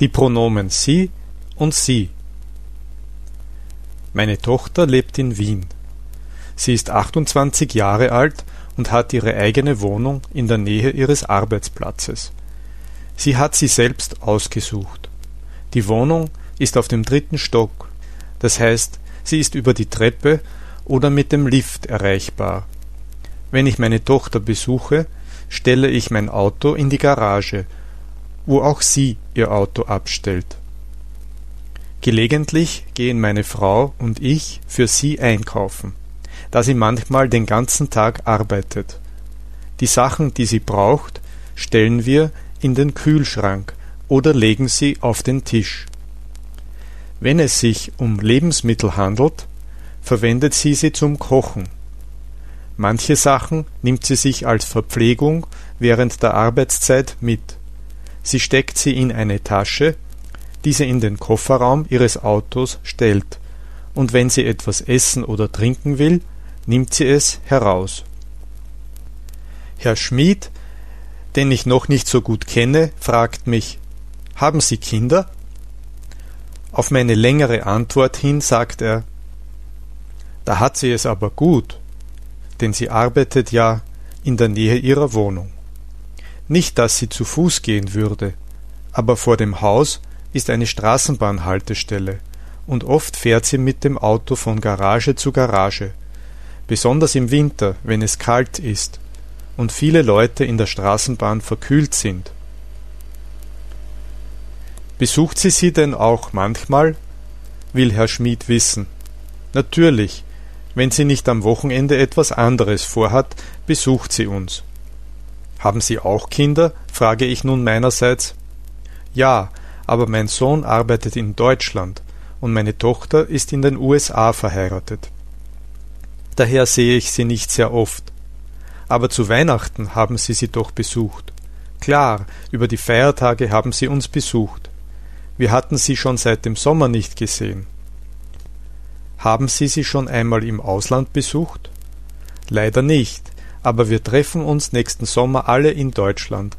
Die Pronomen sie und sie. Meine Tochter lebt in Wien. Sie ist 28 Jahre alt und hat ihre eigene Wohnung in der Nähe ihres Arbeitsplatzes. Sie hat sie selbst ausgesucht. Die Wohnung ist auf dem dritten Stock, das heißt, sie ist über die Treppe oder mit dem Lift erreichbar. Wenn ich meine Tochter besuche, stelle ich mein Auto in die Garage, wo auch sie ihr Auto abstellt. Gelegentlich gehen meine Frau und ich für sie einkaufen, da sie manchmal den ganzen Tag arbeitet. Die Sachen, die sie braucht, stellen wir in den Kühlschrank oder legen sie auf den Tisch. Wenn es sich um Lebensmittel handelt, verwendet sie sie zum Kochen. Manche Sachen nimmt sie sich als Verpflegung während der Arbeitszeit mit. Sie steckt sie in eine Tasche, die sie in den Kofferraum ihres Autos stellt, und wenn sie etwas essen oder trinken will, nimmt sie es heraus. Herr Schmid, den ich noch nicht so gut kenne, fragt mich Haben Sie Kinder? Auf meine längere Antwort hin sagt er Da hat sie es aber gut, denn sie arbeitet ja in der Nähe ihrer Wohnung. Nicht, dass sie zu Fuß gehen würde, aber vor dem Haus ist eine Straßenbahnhaltestelle, und oft fährt sie mit dem Auto von Garage zu Garage, besonders im Winter, wenn es kalt ist und viele Leute in der Straßenbahn verkühlt sind. Besucht sie sie denn auch manchmal? will Herr Schmid wissen. Natürlich, wenn sie nicht am Wochenende etwas anderes vorhat, besucht sie uns. Haben Sie auch Kinder? frage ich nun meinerseits. Ja, aber mein Sohn arbeitet in Deutschland und meine Tochter ist in den USA verheiratet. Daher sehe ich sie nicht sehr oft. Aber zu Weihnachten haben sie sie doch besucht. Klar, über die Feiertage haben sie uns besucht. Wir hatten sie schon seit dem Sommer nicht gesehen. Haben Sie sie schon einmal im Ausland besucht? Leider nicht, aber wir treffen uns nächsten Sommer alle in Deutschland.